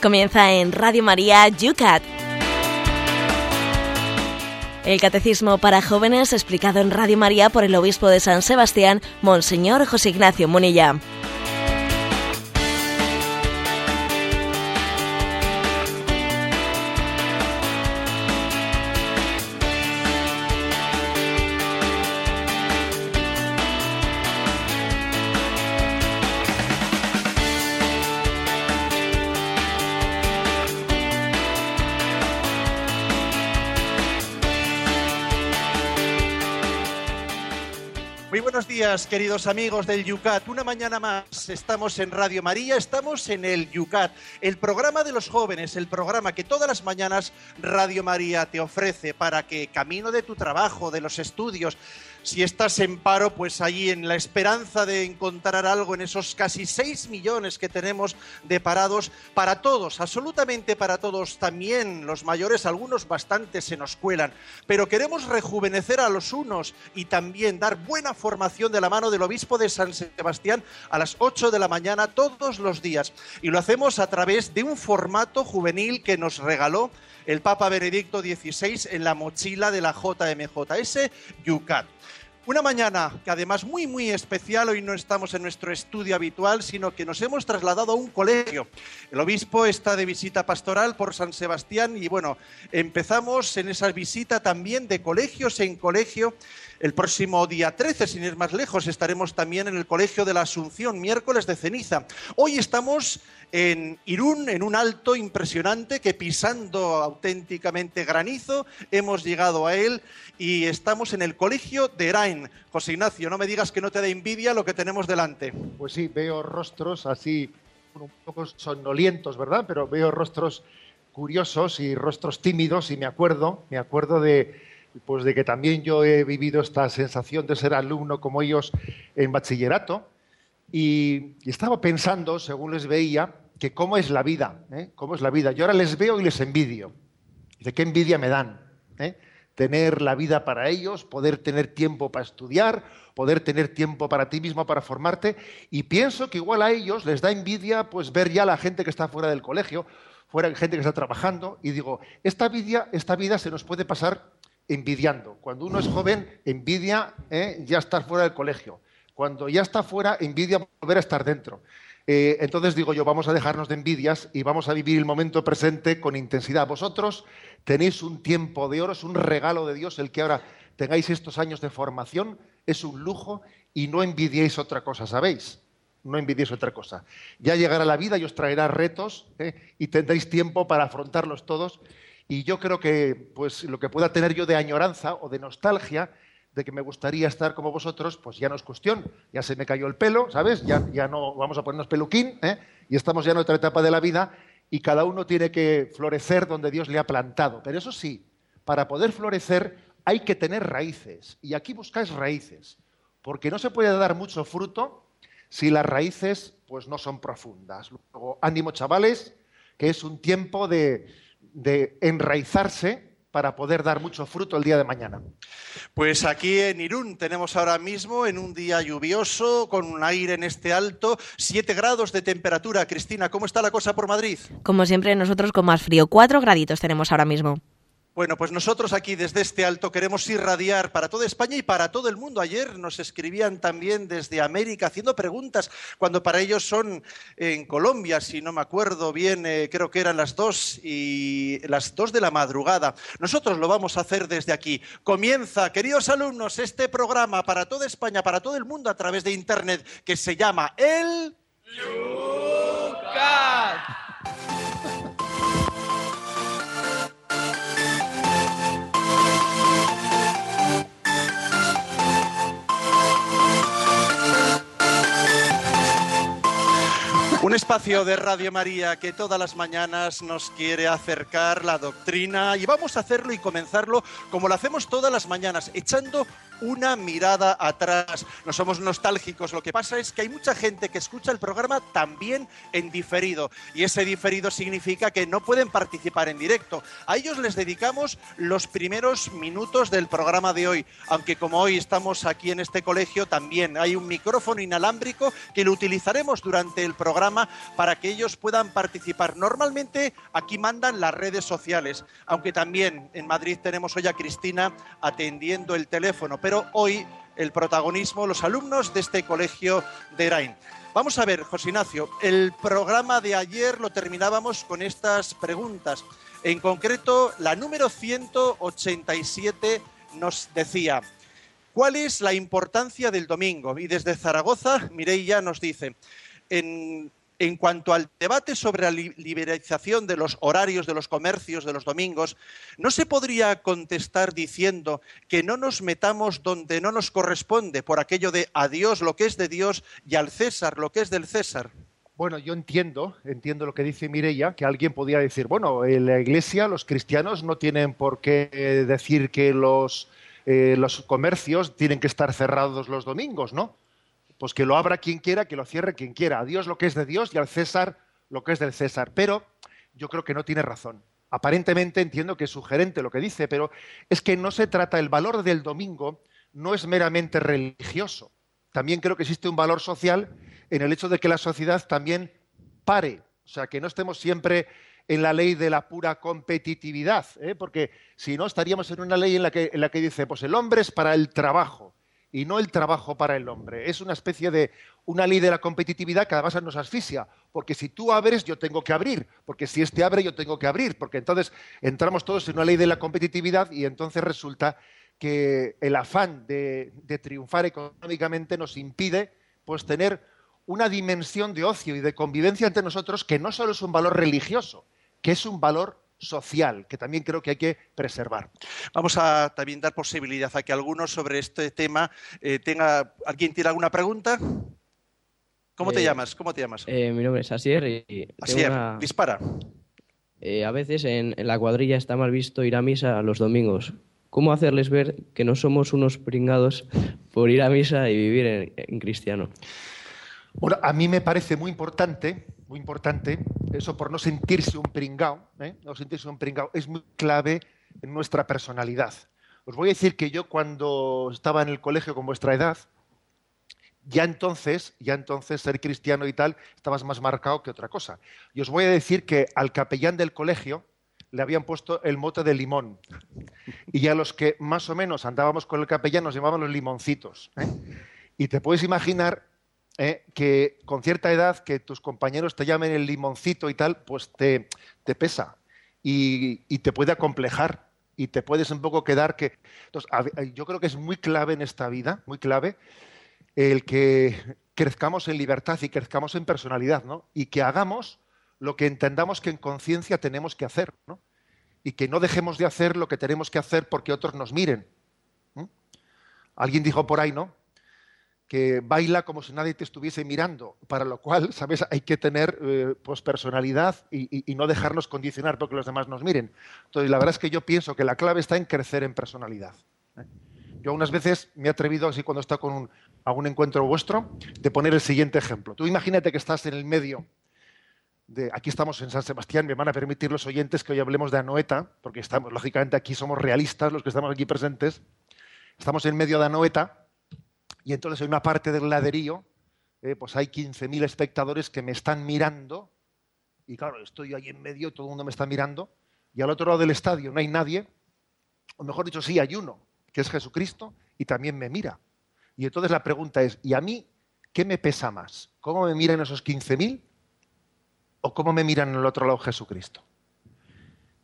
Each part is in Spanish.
Comienza en Radio María Yucat. El Catecismo para Jóvenes explicado en Radio María por el Obispo de San Sebastián, Monseñor José Ignacio Munilla. Queridos amigos del Yucat. Una mañana más estamos en Radio María, estamos en el Yucat, el programa de los jóvenes, el programa que todas las mañanas Radio María te ofrece para que camino de tu trabajo, de los estudios, si estás en paro, pues allí en la esperanza de encontrar algo en esos casi 6 millones que tenemos de parados, para todos, absolutamente para todos, también los mayores, algunos bastante se nos cuelan, pero queremos rejuvenecer a los unos y también dar buena formación de la mano del obispo de San Sebastián a las 8 de la mañana todos los días. Y lo hacemos a través de un formato juvenil que nos regaló el Papa Benedicto XVI en la mochila de la JMJ, ese Yucat. Una mañana que además muy muy especial, hoy no estamos en nuestro estudio habitual, sino que nos hemos trasladado a un colegio. El obispo está de visita pastoral por San Sebastián y bueno, empezamos en esa visita también de colegios en colegio. El próximo día 13, sin ir más lejos, estaremos también en el Colegio de la Asunción, miércoles de ceniza. Hoy estamos en Irún, en un alto impresionante que pisando auténticamente granizo hemos llegado a él y estamos en el colegio de Erain. José Ignacio, no me digas que no te da envidia lo que tenemos delante. Pues sí, veo rostros así un poco sonolientos, ¿verdad? Pero veo rostros curiosos y rostros tímidos y me acuerdo, me acuerdo de pues de que también yo he vivido esta sensación de ser alumno como ellos en bachillerato y, estaba pensando, según les veía, que cómo es la vida, ¿eh? cómo es la vida. Yo ahora les veo y les envidio. ¿De qué envidia me dan? ¿eh? Tener la vida para ellos, poder tener tiempo para estudiar, poder tener tiempo para ti mismo, para formarte. Y pienso que igual a ellos les da envidia pues ver ya la gente que está fuera del colegio, fuera gente que está trabajando. Y digo, esta vida, esta vida se nos puede pasar envidiando. Cuando uno es joven, envidia ¿eh? ya estar fuera del colegio. Cuando ya está fuera, envidia volver a estar dentro. Eh, entonces digo yo, vamos a dejarnos de envidias y vamos a vivir el momento presente con intensidad. Vosotros tenéis un tiempo de oro, es un regalo de Dios el que ahora tengáis estos años de formación, es un lujo y no envidiéis otra cosa, ¿sabéis? No envidiéis otra cosa. Ya llegará la vida y os traerá retos ¿eh? y tendréis tiempo para afrontarlos todos. Y yo creo que pues, lo que pueda tener yo de añoranza o de nostalgia de que me gustaría estar como vosotros, pues ya no es cuestión. Ya se me cayó el pelo, ¿sabes? Ya, ya no vamos a ponernos peluquín, ¿eh? Y estamos ya en otra etapa de la vida y cada uno tiene que florecer donde Dios le ha plantado. Pero eso sí, para poder florecer hay que tener raíces. Y aquí buscáis raíces, porque no se puede dar mucho fruto si las raíces pues no son profundas. Luego, ánimo chavales, que es un tiempo de, de enraizarse para poder dar mucho fruto el día de mañana? Pues aquí en Irún tenemos ahora mismo, en un día lluvioso, con un aire en este alto, 7 grados de temperatura. Cristina, ¿cómo está la cosa por Madrid? Como siempre, nosotros con más frío, 4 graditos tenemos ahora mismo. Bueno, pues nosotros aquí desde este alto queremos irradiar para toda España y para todo el mundo. Ayer nos escribían también desde América haciendo preguntas cuando para ellos son en Colombia, si no me acuerdo bien, eh, creo que eran las dos y las dos de la madrugada. Nosotros lo vamos a hacer desde aquí. Comienza, queridos alumnos, este programa para toda España, para todo el mundo a través de internet que se llama El Lucas. Un espacio de Radio María que todas las mañanas nos quiere acercar la doctrina y vamos a hacerlo y comenzarlo como lo hacemos todas las mañanas, echando una mirada atrás. No somos nostálgicos, lo que pasa es que hay mucha gente que escucha el programa también en diferido y ese diferido significa que no pueden participar en directo. A ellos les dedicamos los primeros minutos del programa de hoy, aunque como hoy estamos aquí en este colegio también hay un micrófono inalámbrico que lo utilizaremos durante el programa para que ellos puedan participar. Normalmente aquí mandan las redes sociales, aunque también en Madrid tenemos hoy a Cristina atendiendo el teléfono, pero hoy el protagonismo los alumnos de este colegio de Erain. Vamos a ver, José Ignacio, el programa de ayer lo terminábamos con estas preguntas. En concreto, la número 187 nos decía, ¿cuál es la importancia del domingo? Y desde Zaragoza, Mireia nos dice, en, en cuanto al debate sobre la liberalización de los horarios de los comercios de los domingos, ¿no se podría contestar diciendo que no nos metamos donde no nos corresponde por aquello de a Dios lo que es de Dios y al César lo que es del César? Bueno, yo entiendo, entiendo lo que dice Mireia, que alguien podría decir, bueno, en la Iglesia los cristianos no tienen por qué eh, decir que los, eh, los comercios tienen que estar cerrados los domingos, ¿no? Pues que lo abra quien quiera, que lo cierre quien quiera. A Dios lo que es de Dios y al César lo que es del César. Pero yo creo que no tiene razón. Aparentemente entiendo que es sugerente lo que dice, pero es que no se trata, el valor del domingo no es meramente religioso. También creo que existe un valor social en el hecho de que la sociedad también pare, o sea, que no estemos siempre en la ley de la pura competitividad, ¿eh? porque si no estaríamos en una ley en la, que, en la que dice, pues el hombre es para el trabajo y no el trabajo para el hombre. Es una especie de una ley de la competitividad que además nos asfixia, porque si tú abres yo tengo que abrir, porque si este abre yo tengo que abrir, porque entonces entramos todos en una ley de la competitividad y entonces resulta que el afán de, triunfar económicamente nos impide pues tener una dimensión de ocio y de convivencia entre nosotros que no solo es un valor religioso, que es un valor social, que también creo que hay que preservar. Vamos a también dar posibilidad a que algunos sobre este tema eh, tenga. ¿Alguien tiene alguna pregunta? ¿Cómo te Eh, llamas? ¿Cómo te llamas? Eh, mi nombre es Asier y tengo Asier, una- dispara. eh, a veces en, en la cuadrilla está mal visto ir a misa los domingos. ¿Cómo hacerles ver que no somos unos pringados por ir a misa y vivir en, en cristiano? Bueno, a mí me parece muy importante, muy importante, eso por no sentirse un pringao, ¿eh? no sentirse un pringao, es muy clave en nuestra personalidad. Os voy a decir que yo cuando estaba en el colegio con vuestra edad, ya entonces, ya entonces ser cristiano y tal, estabas más marcado que otra cosa. Y os voy a decir que al capellán del colegio le habían puesto el mote de limón. Y a los que más o menos andábamos con el capellán nos llamaban los limoncitos. ¿eh? Y te puedes imaginar ¿eh? que con cierta edad que tus compañeros te llamen el limoncito y tal, pues te, pesa y, te puede acomplejar y te puedes un poco quedar que... Entonces, ver, yo creo que es muy clave en esta vida, muy clave, el que crezcamos en libertad y crezcamos en personalidad, ¿no? Y que hagamos lo que entendamos que en conciencia tenemos que hacer, ¿no? Y que no dejemos de hacer lo que tenemos que hacer porque otros nos miren. Alguien dijo por ahí, ¿no? Que baila como si nadie te estuviese mirando, para lo cual, ¿sabes? Hay que tener eh, pues personalidad y, y- no dejarnos condicionar porque los demás nos miren. Entonces, la verdad es que yo pienso que la clave está en crecer en personalidad. ¿eh? Yo unas veces me he atrevido, así cuando está con un, algún encuentro vuestro, de poner el siguiente ejemplo. Tú imagínate que estás en el medio de, aquí estamos en San Sebastián, me van a permitir los oyentes que hoy hablemos de Anoeta, porque estamos, lógicamente aquí somos realistas los que estamos aquí presentes. Estamos en medio de Anoeta y entonces en una parte del laderío, eh, pues hay 15.000 espectadores que me están mirando y claro, estoy ahí en medio, todo el mundo me está mirando y al otro lado del estadio no hay nadie, o mejor dicho, sí, hay uno, que es Jesucristo, y también me mira. Y entonces la pregunta es, ¿y a mí qué me pesa más? ¿Cómo me miran esos 15.000 o cómo me miran el otro lado Jesucristo?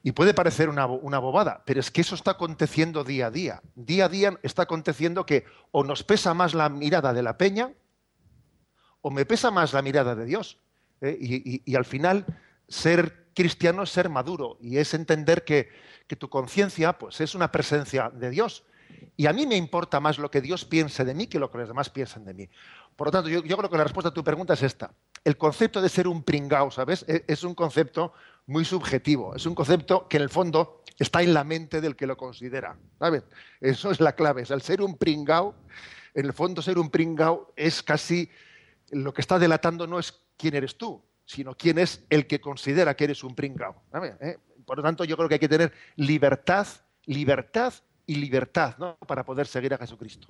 Y puede parecer una, una bobada, pero es que eso está aconteciendo día a día. Día a día está aconteciendo que o nos pesa más la mirada de la peña o me pesa más la mirada de Dios. ¿eh? Y, y- al final, ser cristiano es ser maduro y es entender que, que tu conciencia pues, es una presencia de Dios. Y a mí me importa más lo que Dios piense de mí que lo que los demás piensen de mí. Por lo tanto, yo, yo creo que la respuesta a tu pregunta es esta. El concepto de ser un pringao, ¿sabes? E- Es un concepto muy subjetivo. Es un concepto que en el fondo está en la mente del que lo considera. ¿Sabes? Eso es la clave. Es el ser un pringao, en el fondo ser un pringao es casi lo que está delatando no es quién eres tú, sino quién es el que considera que eres un pringao. ¿Eh? Por lo tanto, yo creo que hay que tener libertad, libertad y libertad ¿no? para poder seguir a Jesucristo.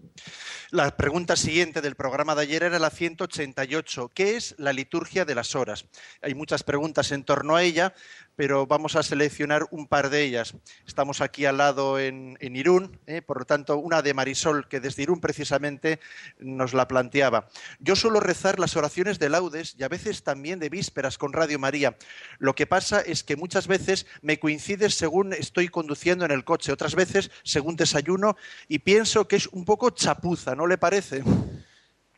La pregunta siguiente del programa de ayer era la 188. ¿Qué es la liturgia de las horas? Hay muchas preguntas en torno a ella, pero vamos a seleccionar un par de ellas. Estamos aquí al lado en, Irún, ¿eh? por lo tanto, una de Marisol, que desde Irún precisamente nos la planteaba. Yo suelo rezar las oraciones de laudes y a veces también de vísperas con Radio María. Lo que pasa es que muchas veces me coincide según estoy conduciendo en el coche, otras veces según desayuno, y pienso que es un poco chapuza, ¿no le parece?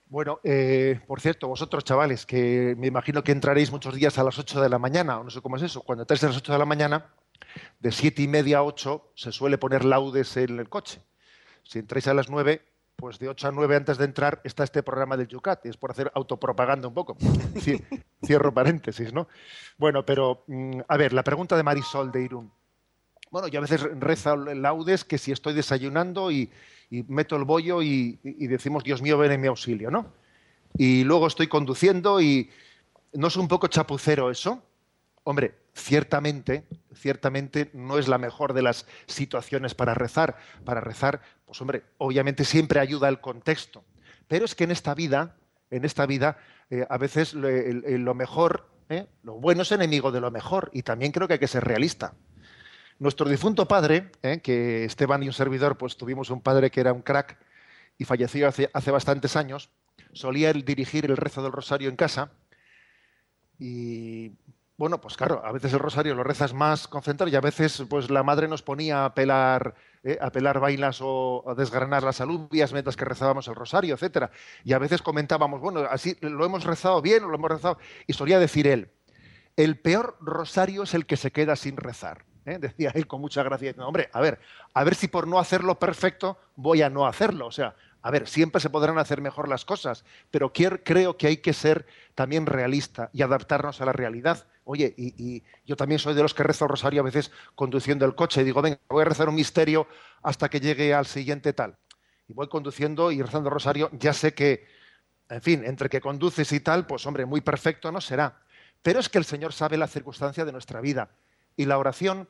Bueno, eh, por cierto, vosotros chavales, que me imagino que entraréis muchos días a las 8 de la mañana, o no sé cómo es eso, cuando entráis a las 8 de la mañana, de 7 y media a 8 se suele poner laudes en el coche. Si entráis a las 9, pues de 8 a 9 antes de entrar está este programa del Yucat, es por hacer autopropaganda un poco. Cierro paréntesis, ¿no? Bueno, pero, mm, a ver, la pregunta de Marisol de Irún. Bueno, yo a veces rezo laudes que si estoy desayunando y, meto el bollo y, decimos, Dios mío, ven en mi auxilio, ¿no? Y luego estoy conduciendo y ¿no es un poco chapucero eso? Hombre, ciertamente, ciertamente no es la mejor de las situaciones para rezar. Para rezar, pues hombre, obviamente siempre ayuda el contexto. Pero es que en esta vida, en esta vida, eh, a veces lo, mejor, ¿eh? lo bueno es enemigo de lo mejor. Y también creo que hay que ser realista. Nuestro difunto padre, ¿eh? que Esteban y un servidor, pues tuvimos un padre que era un crack y falleció hace, bastantes años, solía él dirigir el rezo del rosario en casa y bueno, pues claro, a veces el rosario lo rezas más concentrado y a veces pues la madre nos ponía a pelar, ¿eh? a pelar bailas o a desgranar las alubias mientras que rezábamos el rosario, etcétera. Y a veces comentábamos, bueno, así lo hemos rezado bien o lo hemos rezado. Y solía decir él, el peor rosario es el que se queda sin rezar. ¿Eh? decía él con mucha gracia, hombre, a ver, a ver si por no hacerlo perfecto voy a no hacerlo. O sea, a ver, siempre se podrán hacer mejor las cosas, pero creo que hay que ser también realista y adaptarnos a la realidad. Oye, y, yo también soy de los que rezo rosario a veces conduciendo el coche y digo, venga, voy a rezar un misterio hasta que llegue al siguiente tal. Y voy conduciendo y rezando rosario, ya sé que, en fin, entre que conduces y tal, pues hombre, muy perfecto no será. Pero es que el Señor sabe la circunstancia de nuestra vida y la oración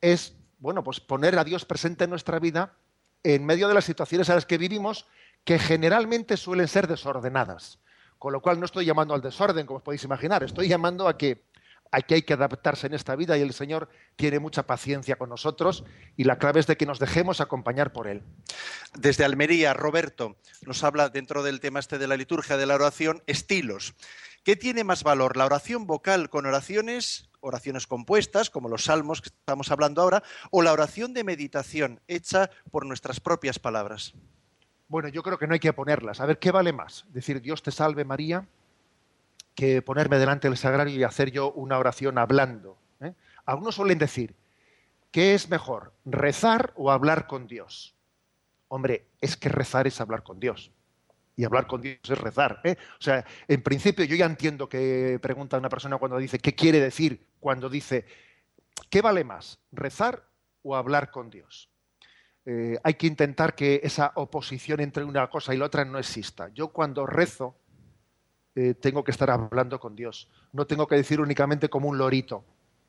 es, bueno, pues poner a Dios presente en nuestra vida en medio de las situaciones en las que vivimos, que generalmente suelen ser desordenadas. Con lo cual no estoy llamando al desorden, como os podéis imaginar, estoy llamando a que, a que hay que adaptarse en esta vida y el Señor tiene mucha paciencia con nosotros y la clave es de que nos dejemos acompañar por Él. Desde Almería, Roberto nos habla dentro del tema este de la liturgia de la oración, estilos. ¿Qué tiene más valor, la oración vocal con oraciones, oraciones compuestas, como los salmos que estamos hablando ahora, o la oración de meditación hecha por nuestras propias palabras? Bueno, yo creo que no hay que ponerlas. A ver, ¿qué vale más? Decir Dios te salve María, que ponerme delante del sagrario y hacer yo una oración hablando. ¿eh? Algunos suelen decir, ¿qué es mejor, rezar o hablar con Dios? Hombre, es que rezar es hablar con Dios y hablar con Dios es rezar. ¿eh? O sea, en principio yo ya entiendo que pregunta una persona cuando dice, ¿qué quiere decir cuando dice, ¿qué vale más, rezar o hablar con Dios? Eh, hay que intentar que esa oposición entre una cosa y la otra no exista. Yo cuando rezo eh, tengo que estar hablando con Dios. No tengo que decir únicamente como un lorito,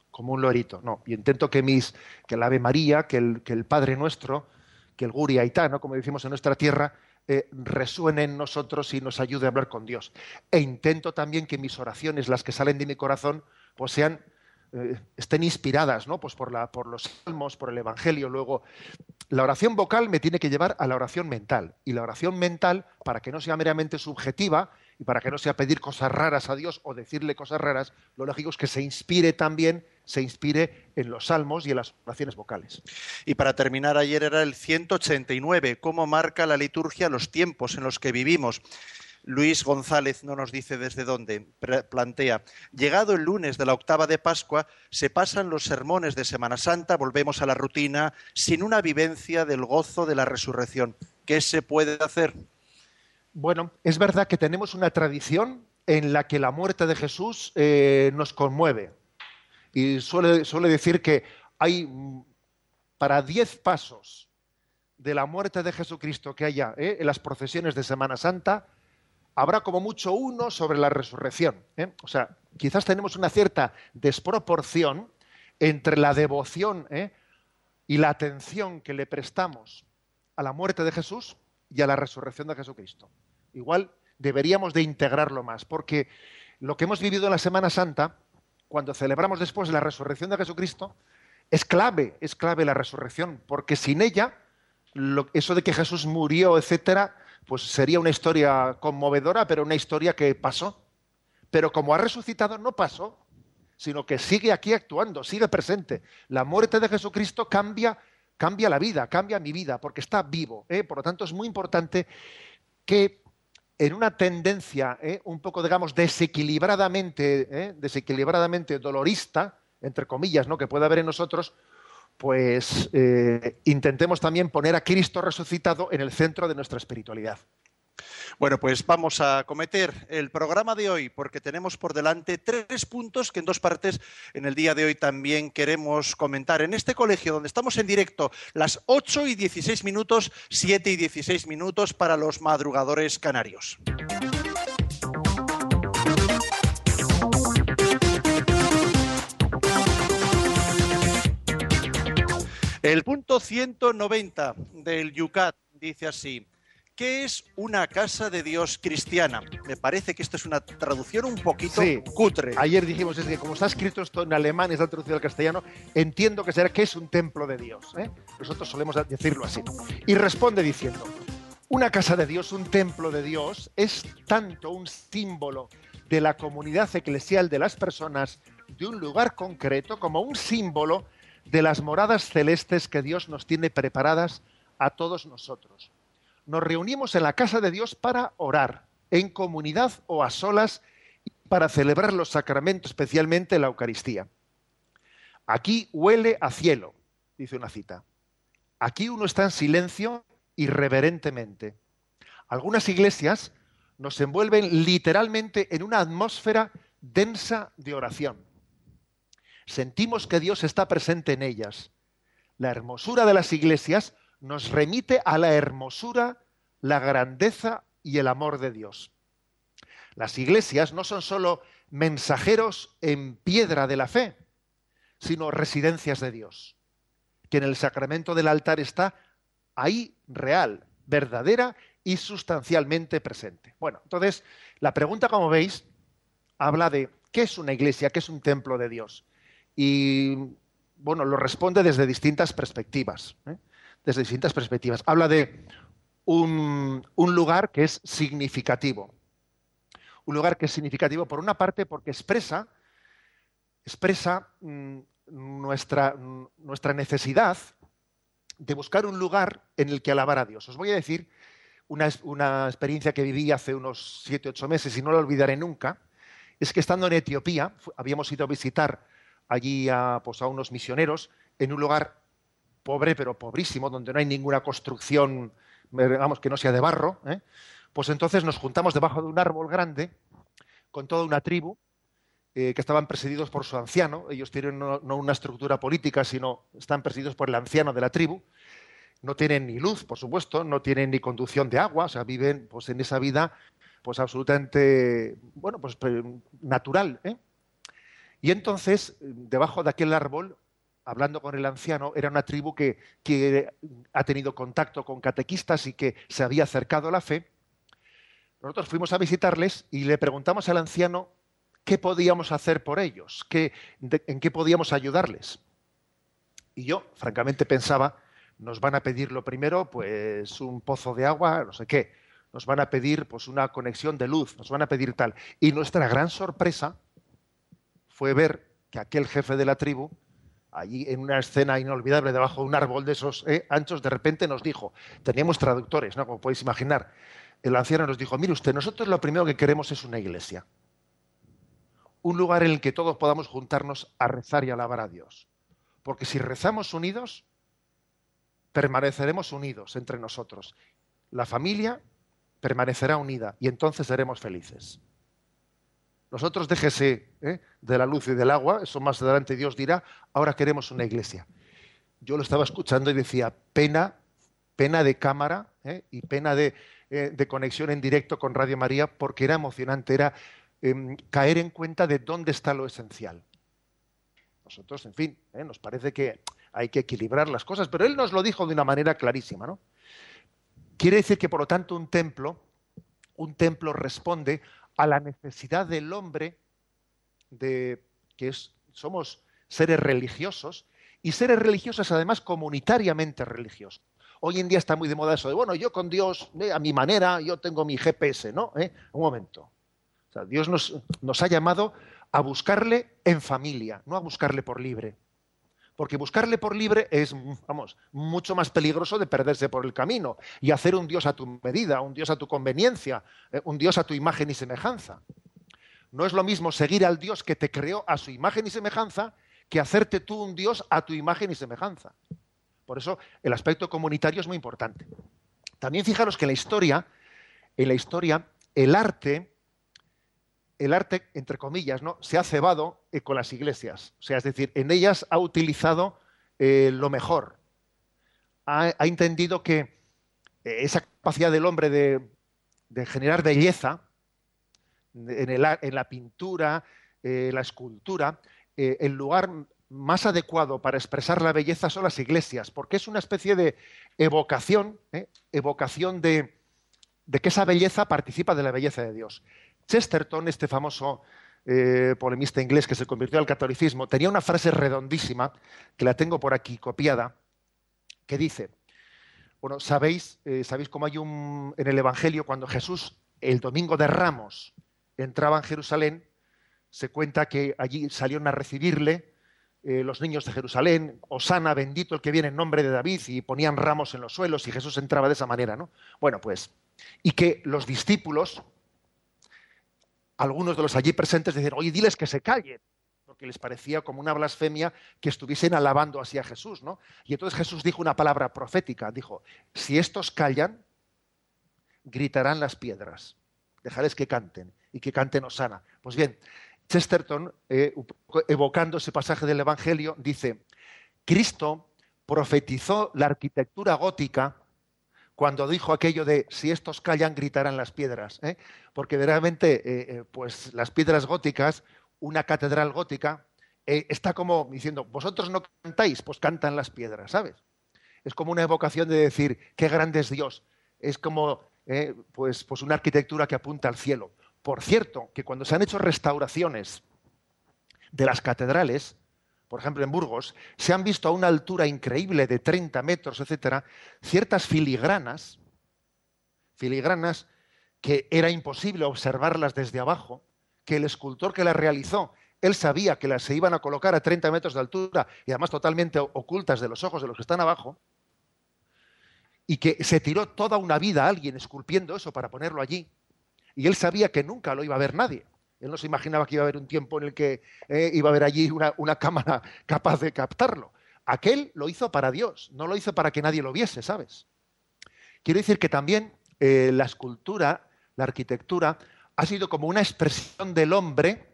como un lorito. No, y intento que mis, que la Ave María, que el, que el Padre Nuestro, que el Guri Aitá, ¿no? como decimos en nuestra tierra, eh, resuene en nosotros y nos ayude a hablar con Dios. E intento también que mis oraciones, las que salen de mi corazón, pues sean eh, estén inspiradas ¿no? pues por, la, por los salmos, por el Evangelio. Luego, la oración vocal me tiene que llevar a la oración mental. Y la oración mental, para que no sea meramente subjetiva y para que no sea pedir cosas raras a Dios o decirle cosas raras, lo lógico es que se inspire también se inspire en los salmos y en las oraciones vocales. Y para terminar, ayer era el 189, cómo marca la liturgia los tiempos en los que vivimos. Luis González no nos dice desde dónde, plantea, llegado el lunes de la octava de Pascua, se pasan los sermones de Semana Santa, volvemos a la rutina, sin una vivencia del gozo de la resurrección. ¿Qué se puede hacer? Bueno, es verdad que tenemos una tradición en la que la muerte de Jesús eh, nos conmueve y suele, decir que hay mm, para diez pasos de la muerte de Jesucristo que haya ¿eh? en las procesiones de Semana Santa, habrá como mucho uno sobre la resurrección. ¿eh? O sea, quizás tenemos una cierta desproporción entre la devoción ¿eh? y la atención que le prestamos a la muerte de Jesús y a la resurrección de Jesucristo. Igual deberíamos de integrarlo más, porque lo que hemos vivido en la Semana Santa, cuando celebramos después la resurrección de Jesucristo, es clave, es clave la resurrección, porque sin ella, eso de que Jesús murió, etcétera, pues sería una historia conmovedora, pero una historia que pasó. Pero como ha resucitado, no pasó, sino que sigue aquí actuando, sigue presente. La muerte de Jesucristo cambia, cambia la vida, cambia mi vida, porque está vivo. ¿eh? Por lo tanto, es muy importante que en una tendencia ¿eh? un poco, digamos, desequilibradamente, ¿eh? desequilibradamente dolorista, entre comillas, ¿no? que puede haber en nosotros, pues eh, intentemos también poner a Cristo resucitado en el centro de nuestra espiritualidad. Bueno, pues vamos a cometer el programa de hoy porque tenemos por delante tres puntos que en dos partes en el día de hoy también queremos comentar. En este colegio donde estamos en directo las 8 y 16 minutos, 7 y 16 minutos para los madrugadores canarios. El punto 190 del Yucat dice así. ¿Qué es una casa de Dios cristiana? Me parece que esto es una traducción un poquito cutre. Ayer dijimos es que como está escrito esto en alemán y está traducido al castellano, entiendo que será que es un templo de Dios. ¿eh? Nosotros solemos decirlo así. Y responde diciendo, una casa de Dios, un templo de Dios, es tanto un símbolo de la comunidad eclesial de las personas de un lugar concreto como un símbolo de las moradas celestes que Dios nos tiene preparadas a todos nosotros. Nos reunimos en la casa de Dios para orar, en comunidad o a solas, para celebrar los sacramentos, especialmente la Eucaristía. Aquí huele a cielo, dice una cita. Aquí uno está en silencio irreverentemente. Algunas iglesias nos envuelven literalmente en una atmósfera densa de oración sentimos que Dios está presente en ellas. La hermosura de las iglesias nos remite a la hermosura, la grandeza y el amor de Dios. Las iglesias no son sólo mensajeros en piedra de la fe, sino residencias de Dios, que en el sacramento del altar está ahí real, verdadera y sustancialmente presente. Bueno, entonces, la pregunta, como veis, habla de qué es una iglesia, qué es un templo de Dios y bueno, lo responde desde distintas perspectivas. ¿eh? Desde distintas perspectivas. Habla de un, lugar que es significativo. Un lugar que es significativo, por una parte, porque expresa, expresa mm, nuestra, nuestra necesidad de buscar un lugar en el que alabar a Dios. Os voy a decir una, una experiencia que viví hace unos siete, ocho meses y no la olvidaré nunca. Es que estando en Etiopía, habíamos ido a visitar allí a, pues, a unos misioneros en un lugar pobre, pero pobrísimo, donde no hay ninguna construcción, digamos, que no sea de barro, ¿eh? pues entonces nos juntamos debajo de un árbol grande con toda una tribu eh, que estaban presididos por su anciano. Ellos tienen no, una estructura política, sino están presididos por el anciano de la tribu. No tienen ni luz, por supuesto, no tienen ni conducción de agua, o sea, viven pues, en esa vida pues absolutamente, bueno, pues natural, ¿eh? Y entonces, debajo de aquel árbol, hablando con el anciano, era una tribu que, ha tenido contacto con catequistas y que se había acercado a la fe. Nosotros fuimos a visitarles y le preguntamos al anciano qué podíamos hacer por ellos, en qué podíamos ayudarles. Y yo, francamente, pensaba, nos van a pedir lo primero, pues un pozo de agua, no sé qué, nos van a pedir pues una conexión de luz, nos van a pedir tal. Y nuestra gran sorpresa fue ver que aquel jefe de la tribu, allí en una escena inolvidable debajo de un árbol de esos eh, anchos, de repente nos dijo, teníamos traductores, ¿no? como podéis imaginar, el anciano nos dijo, mire usted, nosotros lo primero que queremos es una iglesia, un lugar en el que todos podamos juntarnos a rezar y alabar a Dios. Porque si rezamos unidos, permaneceremos unidos entre nosotros. La familia permanecerá unida y entonces seremos felices. Nosotros déjese ¿eh? De la luz y del agua, eso más adelante Dios dirá, ahora queremos una iglesia. Yo lo estaba escuchando y decía, pena, pena de cámara ¿eh? y pena de, eh, de, conexión en directo con Radio María, porque era emocionante, era em, caer en cuenta de dónde está lo esencial. Nosotros, en fin, nos parece que hay que equilibrar las cosas, pero él nos lo dijo de una manera clarísima, ¿no? Quiere decir que, por lo tanto, un templo, un templo responde a la necesidad del hombre de que somos seres religiosos y seres religiosos además comunitariamente religiosos. Hoy en día está muy de moda eso de, bueno, yo con Dios, a mi manera, yo tengo mi GPS, ¿no? ¿Eh? Un momento. Dios nos, nos ha llamado a buscarle en familia, no a buscarle por libre. Porque buscarle por libre es, vamos, mucho más peligroso de perderse por el camino y hacer un Dios a tu medida, un Dios a tu conveniencia, eh, un Dios a tu imagen y semejanza. No es lo mismo seguir al Dios que te creó a su imagen y semejanza que hacerte tú un Dios a tu imagen y semejanza. Por eso el aspecto comunitario es muy importante. También fijaros que en la historia, en la historia, el arte, el arte, entre comillas, ¿no? se ha cebado eh, con las iglesias. O sea, es decir, en ellas ha utilizado eh, lo mejor. Ha, entendido que eh, esa capacidad del hombre de, generar belleza en, la pintura, la escultura, el lugar más adecuado para expresar la belleza son las iglesias, porque es una especie de evocación, ¿eh? evocación de, que esa belleza participa de la belleza de Dios. Chesterton, este famoso eh, polemista inglés que se convirtió al catolicismo, tenía una frase redondísima, que la tengo por aquí copiada, que dice, bueno, sabéis, eh, sabéis cómo hay un, en el Evangelio, cuando Jesús, el domingo de Ramos, entraba en Jerusalén, se cuenta que allí salieron a recibirle eh, los niños de Jerusalén, Osana, bendito el que viene en nombre de David, y ponían ramos en los suelos y Jesús entraba de esa manera, ¿no? Bueno, pues, y que los discípulos, algunos de los allí presentes, decían, oye, diles que se callen, porque les parecía como una blasfemia que estuviesen alabando así a Jesús, ¿no? Y entonces Jesús dijo una palabra profética, dijo, si estos callan, gritarán las piedras, dejarles que canten y que canten Osana. Pues bien, Chesterton, eh, evocando ese pasaje del Evangelio, dice, Cristo profetizó la arquitectura gótica cuando dijo aquello de si estos callan gritarán las piedras, ¿eh? porque verdaderamente eh, pues las piedras góticas, una catedral gótica, está como diciendo, vosotros no cantáis, pues cantan las piedras, ¿sabes? Es como una evocación de decir, qué grande es Dios. Es como pues, pues una arquitectura que apunta al cielo. Por cierto, que cuando se han hecho restauraciones de las catedrales, por ejemplo en Burgos, se han visto a una altura increíble de 30 metros, etcétera, ciertas filigranas, filigranas que era imposible observarlas desde abajo, que el escultor que las realizó, él sabía que las se iban a colocar a 30 metros de altura y además totalmente ocultas de los ojos de los que están abajo, y que se tiró toda una vida a alguien esculpiendo eso para ponerlo allí, y él sabía que nunca lo iba a ver nadie. Él no se imaginaba que iba a haber un tiempo en el que eh, iba a haber allí una, cámara capaz de captarlo. Aquel lo hizo para Dios, no lo hizo para que nadie lo viese, ¿sabes? Quiero decir que también eh, la escultura, la arquitectura, ha sido como una expresión del hombre,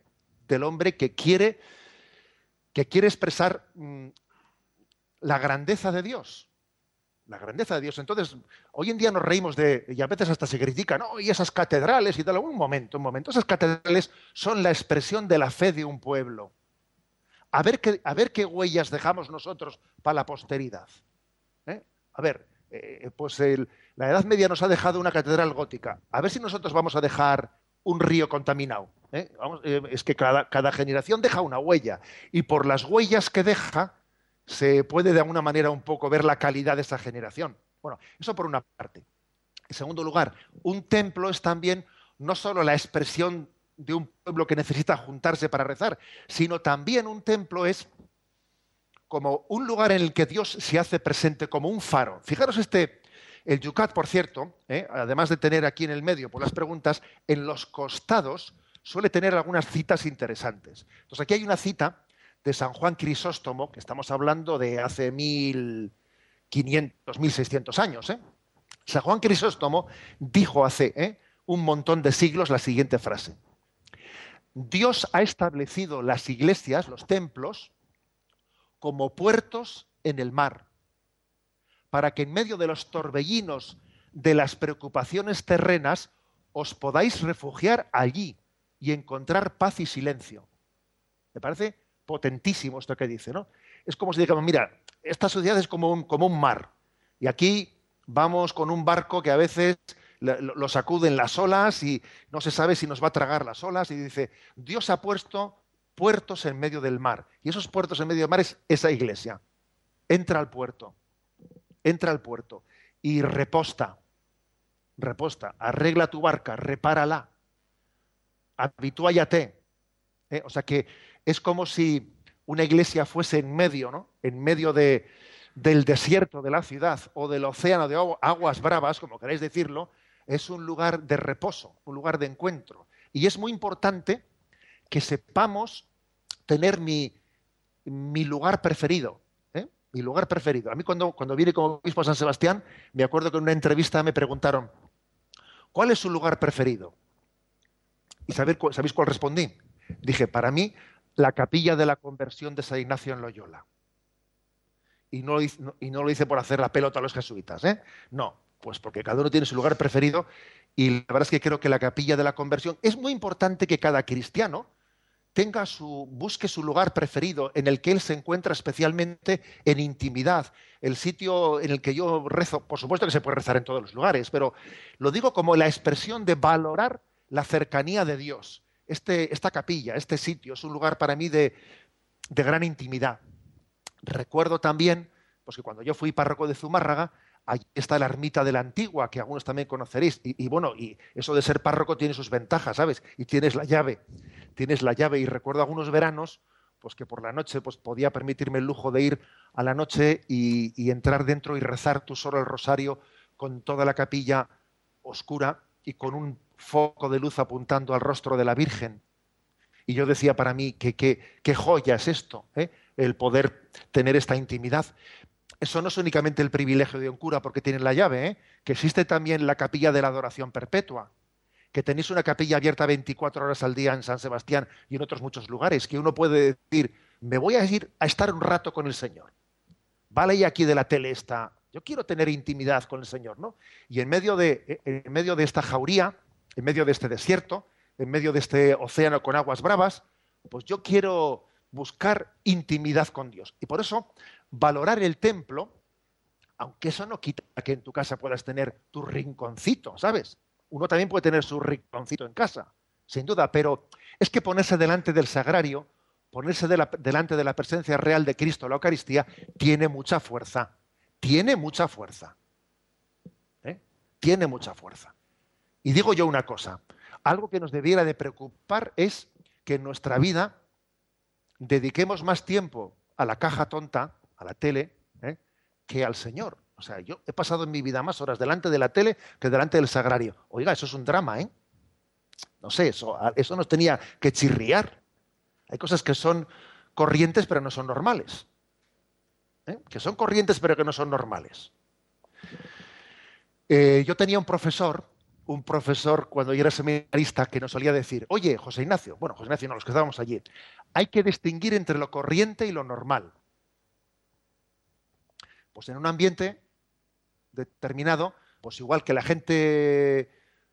del hombre que quiere, que quiere expresar mm, la grandeza de Dios la grandeza de Dios. Entonces, hoy en día nos reímos de, y a veces hasta se critica, no, y esas catedrales y tal. Un momento, un momento. Esas catedrales son la expresión de la fe de un pueblo. A ver qué, a ver qué huellas dejamos nosotros para la posteridad. ¿eh? A ver, eh, pues la Edad Media nos ha dejado una catedral gótica. A ver si nosotros vamos a dejar un río contaminado. ¿eh? es que cada, cada generación deja una huella. Y por las huellas que deja, se puede de alguna manera un poco ver la calidad de esa generación. Bueno, eso por una parte. En segundo lugar, un templo es también no solo la expresión de un pueblo que necesita juntarse para rezar, sino también un templo es como un lugar en el que Dios se hace presente como un faro. Fijaros este, el Yucat, por cierto, ¿eh? además de tener aquí en el medio por las preguntas, en los costados suele tener algunas citas interesantes. Entonces aquí hay una cita de San Juan Crisóstomo, que estamos hablando de hace 1500, 1600 años. ¿eh? San Juan Crisóstomo dijo hace ¿eh? un montón de siglos la siguiente frase. Dios ha establecido las iglesias, los templos, como puertos en el mar, para que en medio de los torbellinos de las preocupaciones terrenas os podáis refugiar allí y encontrar paz y silencio. ¿Me parece potentísimo esto que dice, ¿no? Es como si digamos, mira, esta sociedad es como un, como un mar. Y aquí vamos con un barco que a veces lo sacuden las olas y no se sabe si nos va a tragar las olas. Y dice, Dios ha puesto puertos en medio del mar. Y esos puertos en medio del mar es esa iglesia. Entra al puerto, entra al puerto y reposta, reposta, arregla tu barca, repárala, habitúayate. ¿eh? O sea que es como si una iglesia fuese en medio, ¿no? En medio de, del desierto de la ciudad o del océano de aguas bravas, como queráis decirlo, es un lugar de reposo, un lugar de encuentro. Y es muy importante que sepamos tener mi, mi lugar preferido. ¿eh? Mi lugar preferido. A mí cuando, cuando vine como obispo a San Sebastián, me acuerdo que en una entrevista me preguntaron, ¿cuál es su lugar preferido? ¿Y sabéis cuál respondí? Dije, para mí, la capilla de la conversión de San Ignacio en Loyola. Y no, y no lo hice por hacer la pelota a los jesuitas, ¿eh? No, pues porque cada uno tiene su lugar preferido y la verdad es que creo que la capilla de la conversión es muy importante que cada cristiano tenga su busque su lugar preferido en el que él se encuentra especialmente en intimidad, el sitio en el que yo rezo, por supuesto que se puede rezar en todos los lugares, pero lo digo como la expresión de valorar la cercanía de Dios. Este, esta capilla, este sitio es un lugar para mí de, de gran intimidad. Recuerdo también, pues que cuando yo fui párroco de Zumárraga, Ahí está la ermita de la antigua, que algunos también conoceréis. Y, bueno, y eso de ser párroco tiene sus ventajas, ¿sabes? Y tienes la llave, tienes la llave. Y recuerdo algunos veranos, pues que por la noche pues, podía permitirme el lujo de ir a la noche y, entrar dentro y rezar tú solo el rosario con toda la capilla oscura y con un foco de luz apuntando al rostro de la Virgen. Y yo decía para mí que qué joya es esto, ¿eh? el poder tener esta intimidad eso no es únicamente el privilegio de un cura porque tienen la llave, ¿eh? que existe también la capilla de la adoración perpetua, que tenéis una capilla abierta 24 horas al día en San Sebastián y en otros muchos lugares, que uno puede decir, me voy a ir a estar un rato con el Señor. Vale, y aquí de la tele está, yo quiero tener intimidad con el Señor, ¿no? Y en medio de, en medio de esta jauría, en medio de este desierto, en medio de este océano con aguas bravas, pues yo quiero buscar intimidad con Dios. Y por eso valorar el templo, aunque eso no quita que en tu casa puedas tener tu rinconcito, ¿sabes? Uno también puede tener su rinconcito en casa, sin duda, pero es que ponerse delante del sagrario, ponerse delante de la presencia real de Cristo, la Eucaristía, tiene mucha fuerza, tiene mucha fuerza. ¿eh? Tiene mucha fuerza. Y digo yo una cosa, algo que nos debiera de preocupar es que en nuestra vida dediquemos más tiempo a la caja tonta, a la tele, ¿eh? que al Señor. O sea, yo he pasado en mi vida más horas delante de la tele que delante del sagrario. Oiga, eso es un drama, ¿eh? No sé, eso, eso nos tenía que chirriar. Hay cosas que son corrientes pero no son normales. ¿eh? Que son corrientes pero que no son normales. Eh, yo tenía un profesor, un profesor cuando yo era seminarista que nos solía decir, oye, José Ignacio, bueno, José Ignacio no, los que estábamos allí, hay que distinguir entre lo corriente y lo normal. Pues en un ambiente determinado, pues igual que la gente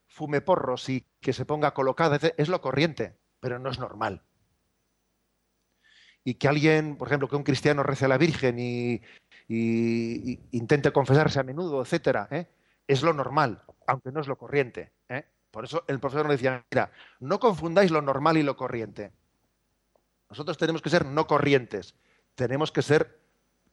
fume porros y que se ponga colocada, es lo corriente, pero no es normal. Y que alguien, por ejemplo, que un cristiano rece a la Virgen y, intente confesarse a menudo, etcétera, ¿eh? Es lo normal, aunque no es lo corriente. ¿eh? Por eso el profesor nos decía, mira, no confundáis lo normal y lo corriente. Nosotros tenemos que ser no corrientes, tenemos que ser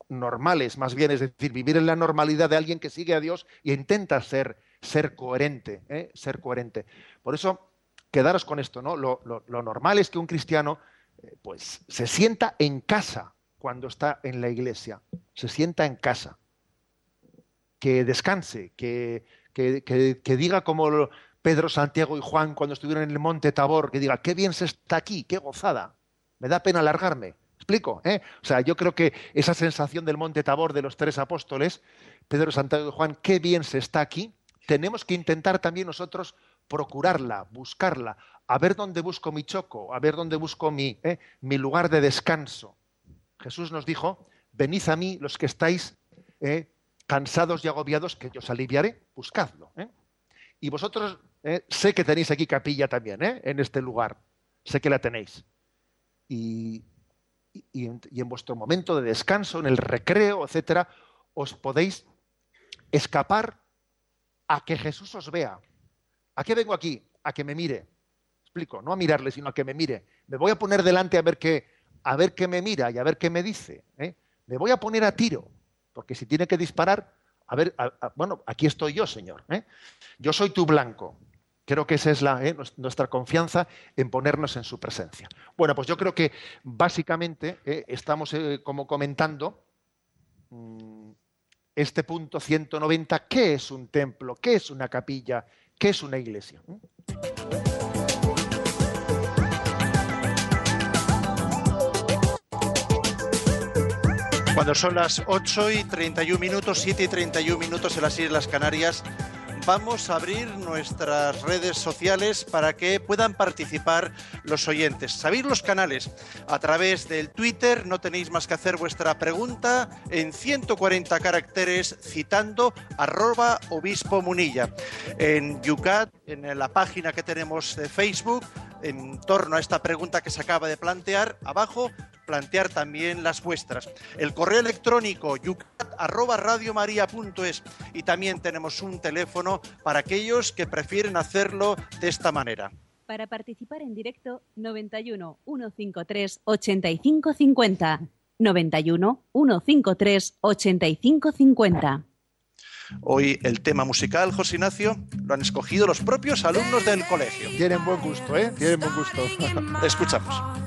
normales, más bien, es decir, vivir en la normalidad de alguien que sigue a Dios e intenta ser, ser coherente, ¿eh? ser coherente. Por eso, quedaros con esto, ¿no? Lo, normal es que un cristiano, eh, pues, se sienta en casa cuando está en la iglesia, se sienta en casa, que descanse, que, que, que diga como Pedro, Santiago y Juan cuando estuvieron en el monte Tabor, que diga, qué bien se está aquí, qué gozada, me da pena alargarme explico? ¿eh? O sea, yo creo que esa sensación del monte Tabor de los tres apóstoles, Pedro, Santiago y Juan, qué bien se está aquí, tenemos que intentar también nosotros procurarla, buscarla, a ver dónde busco mi choco, a ver dónde busco mi, ¿eh? mi lugar de descanso. Jesús nos dijo, venid a mí los que estáis ¿eh? Cansados y agobiados, que yo os aliviaré, buscadlo. Y vosotros sé que tenéis aquí capilla también, en este lugar, sé que la tenéis. Y y, en, y en vuestro momento de descanso, en el recreo, etcétera, os podéis escapar a que Jesús os vea. ¿A qué vengo aquí? A que me mire. Explico, no a mirarle, sino a que me mire. Me voy a poner delante a ver qué, a ver qué me mira y a ver qué me dice. ¿eh? Me voy a poner a tiro, porque si tiene que disparar, a ver, bueno, aquí estoy yo, Señor. ¿eh? Yo soy tu blanco. Creo que esa es ¿eh? nues- nuestra confianza en ponernos en su presencia. Bueno, pues yo creo que básicamente ¿eh? estamos como comentando mm, este punto 190, ¿qué es un templo? ¿Qué es una capilla? ¿Qué es una iglesia? ¿Mm? Cuando son las 8 y 31 minutos, 7 y 31 minutos en las Islas Canarias, vamos a abrir nuestras redes sociales para que puedan participar los oyentes. ¿Sabéis los canales? A través del Twitter no tenéis más que hacer vuestra pregunta en 140 caracteres citando arroba obispo munilla. En Yucat, en la página que tenemos de Facebook, en torno a esta pregunta que se acaba de plantear, abajo plantear también las vuestras. El correo electrónico yucat@radiomaria.es y también tenemos un teléfono para aquellos que prefieren hacerlo de esta manera. Para participar en directo, 91 153 8550. 91 153 8550. Hoy el tema musical, José Ignacio, lo han escogido los propios alumnos del colegio. Tienen buen gusto, ¿eh? Tienen buen gusto. Escuchamos.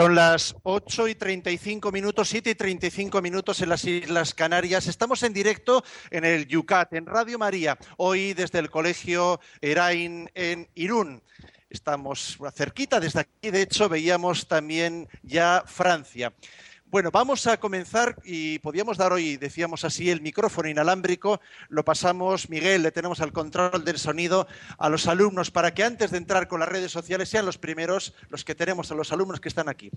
Son las 8 y 35 minutos, 7 y 35 minutos en las Islas Canarias. Estamos en directo en el Yucat, en Radio María, hoy desde el Colegio Erain en Irún. Estamos cerquita desde aquí, de hecho veíamos también ya Francia. Bueno, vamos a comenzar y podíamos dar hoy, decíamos así, el micrófono inalámbrico. Lo pasamos, Miguel, le tenemos al control del sonido a los alumnos para que antes de entrar con las redes sociales sean los primeros los que tenemos a los alumnos que están aquí.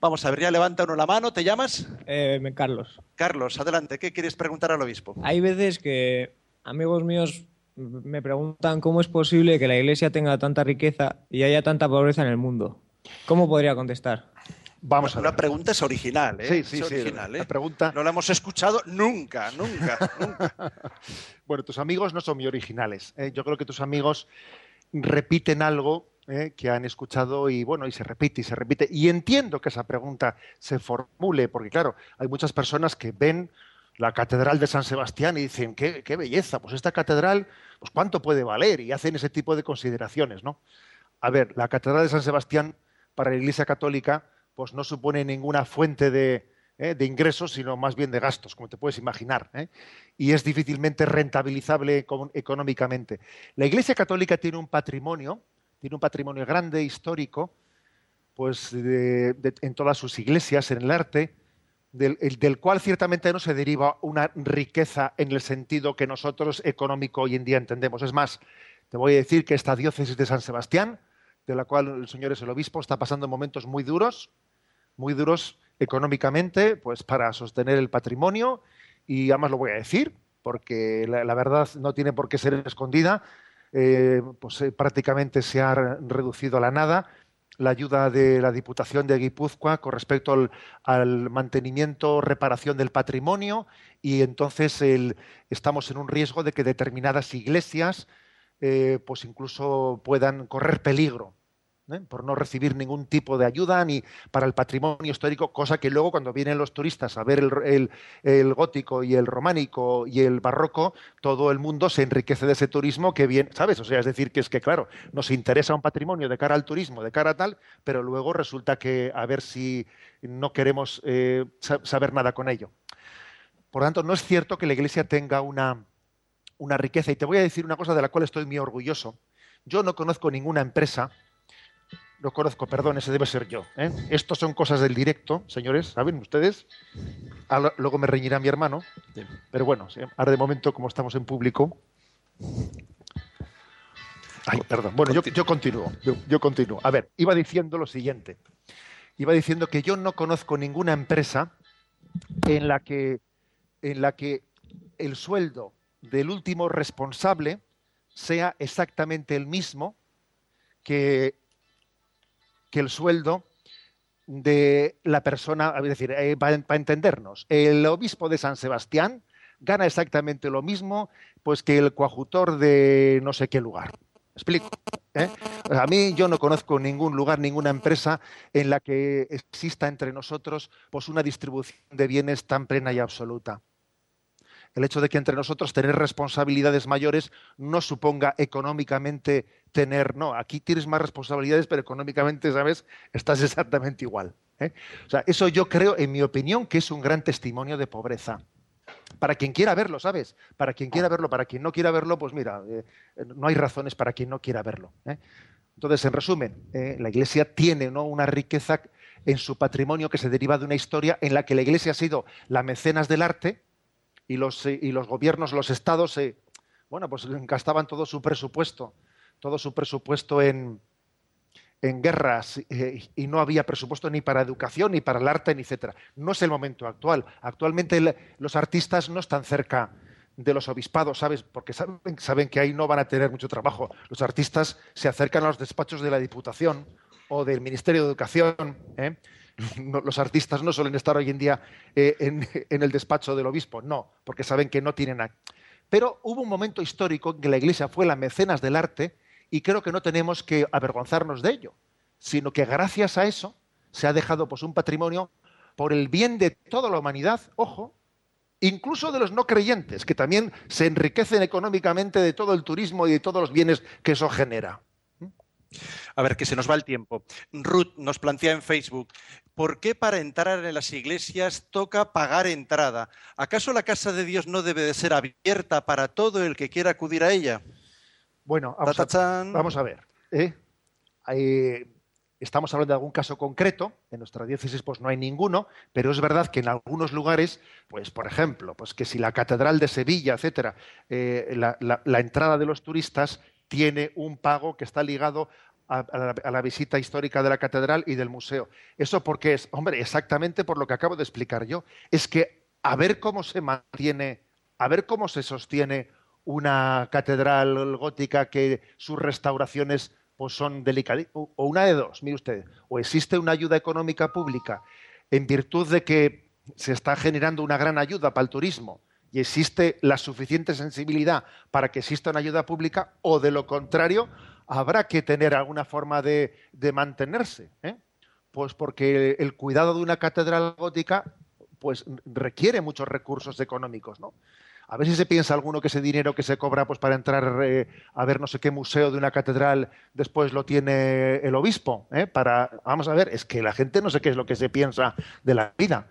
Vamos a ver, ya levanta uno la mano. ¿Te llamas? Eh, Carlos, Carlos, adelante. ¿Qué quieres preguntar al obispo? hay veces que amigos míos me preguntan cómo es posible que la iglesia tenga tanta riqueza y haya tanta pobreza en el mundo. ¿Cómo podría contestar? Vamos a ver. La pregunta es original, ¿eh? Sí, Es sí, sí. original, ¿eh? La pregunta. No la hemos escuchado nunca, nunca, nunca. Bueno, tus amigos no son muy originales. ¿eh? Yo creo que tus amigos repiten algo ¿eh? que han escuchado y bueno, y se repite y se repite. Y entiendo que esa pregunta se formule, porque claro, hay muchas personas que ven la catedral de San Sebastián y dicen, qué, qué belleza, pues esta catedral, pues cuánto puede valer, y hacen ese tipo de consideraciones, ¿no? A ver, la catedral de San Sebastián para la Iglesia Católica, pues no supone ninguna fuente de, ¿eh? de ingresos, sino más bien de gastos, como te puedes imaginar. ¿eh? y es difícilmente rentabilizable econ- económicamente. La Iglesia Católica tiene un patrimonio, tiene un patrimonio grande, histórico, pues en todas sus iglesias, en el arte, del, el- del cual ciertamente no se deriva una riqueza en el sentido que nosotros económico hoy en día entendemos. Es más, te voy a decir que esta diócesis de San Sebastián, de la cual el señor es el obispo, está pasando momentos muy duros, muy duros económicamente, pues para sostener el patrimonio, y además lo voy a decir, porque la, verdad no tiene por qué ser escondida, eh, pues eh, prácticamente se ha re- reducido a la nada la ayuda de la Diputación de Guipúzcoa con respecto al, al mantenimiento, reparación del patrimonio, y entonces estamos en un riesgo de que determinadas iglesias eh, pues incluso puedan correr peligro ¿eh? por no recibir ningún tipo de ayuda ni para el patrimonio histórico, cosa que luego cuando vienen los turistas a ver el, gótico y el románico y el barroco, todo el mundo se enriquece de ese turismo que bien, ¿sabes? O sea, es decir, que es que claro, nos interesa un patrimonio de cara al turismo, de cara a tal, pero luego resulta que a ver si no queremos eh, sa- saber nada con ello. Por lo tanto, no es cierto que la Iglesia tenga una, una riqueza. Y te voy a decir una cosa de la cual estoy muy orgulloso. Yo no conozco ninguna empresa, no conozco, perdón, ese debe ser yo. ¿eh? Estos son cosas del directo, señores, ¿saben ustedes? Ah, lo- Luego me reñirá mi hermano, pero bueno, ahora de momento, como estamos en público. Ay, perdón. Bueno, yo, yo continúo, yo, yo continúo. A ver, iba diciendo lo siguiente. Iba diciendo que yo no conozco ninguna empresa en la que, en la que el sueldo del último responsable sea exactamente el mismo que, que el sueldo de la persona, es decir, eh, para, entendernos, el obispo de San Sebastián gana exactamente lo mismo pues que el coadjutor de no sé qué lugar. ¿Me ¿Explico? ¿Eh? A mí yo no conozco ningún lugar, ninguna empresa en la que exista entre nosotros pues una distribución de bienes tan plena y absoluta. El hecho de que entre nosotros tener responsabilidades mayores no suponga económicamente tener, no, aquí tienes más responsabilidades, pero económicamente, ¿sabes? Estás exactamente igual. ¿eh? O sea, eso yo creo, en mi opinión, que es un gran testimonio de pobreza. Para quien quiera verlo, ¿sabes? Para quien quiera verlo, para quien no quiera verlo, pues mira, eh, no hay razones para quien no quiera verlo. ¿eh? Entonces, en resumen, la Iglesia tiene ¿no? una riqueza en su patrimonio que se deriva de una historia en la que la Iglesia ha sido la mecenas del arte y los, eh, y los gobiernos, los estados, eh, bueno, pues gastaban todo su presupuesto, todo su presupuesto en, en guerras eh, y no había presupuesto ni para educación, ni para el arte, ni etcétera. No es el momento actual. Actualmente el- los artistas no están cerca de los obispados, ¿sabes? Porque saben, saben que ahí no van a tener mucho trabajo. Los artistas se acercan a los despachos de la Diputación o del Ministerio de Educación. ¿eh? Los artistas no suelen estar hoy en día eh, en, el despacho del obispo, no, porque saben que no tienen. Pero hubo un momento histórico en que la Iglesia fue la mecenas del arte y creo que no tenemos que avergonzarnos de ello, sino que gracias a eso se ha dejado pues, un patrimonio por el bien de toda la humanidad, ojo, incluso de los no creyentes, que también se enriquecen económicamente de todo el turismo y de todos los bienes que eso genera. A ver, que se nos va el tiempo. Ruth nos plantea en Facebook, ¿por qué para entrar en las iglesias toca pagar entrada? ¿Acaso la casa de Dios no debe de ser abierta para todo el que quiera acudir a ella? Bueno, vamos, a, Tatachán. vamos a ver. ¿eh? Eh, estamos hablando de algún caso concreto. En nuestra diócesis, pues no hay ninguno, pero es verdad que en algunos lugares, pues por ejemplo, pues que si la catedral de Sevilla, etcétera, eh, la, la- la entrada de los turistas tiene un pago que está ligado a, la, a la visita histórica de la catedral y del museo. ¿Eso por qué es? Hombre, exactamente por lo que acabo de explicar yo. Es que a ver cómo se mantiene, a ver cómo se sostiene una catedral gótica que sus restauraciones pues son delicadas. O o una de dos, mire usted, o existe una ayuda económica pública en virtud de que se está generando una gran ayuda para el turismo y existe la suficiente sensibilidad para que exista una ayuda pública, o de lo contrario, habrá que tener alguna forma de, mantenerse. ¿eh? Pues porque el cuidado de una catedral gótica pues requiere muchos recursos económicos, ¿no? A ver si se piensa alguno que ese dinero que se cobra pues, para entrar eh, a ver no sé qué museo de una catedral después lo tiene el obispo. ¿eh? Para, vamos a ver, es que la gente no sé qué es lo que se piensa de la vida.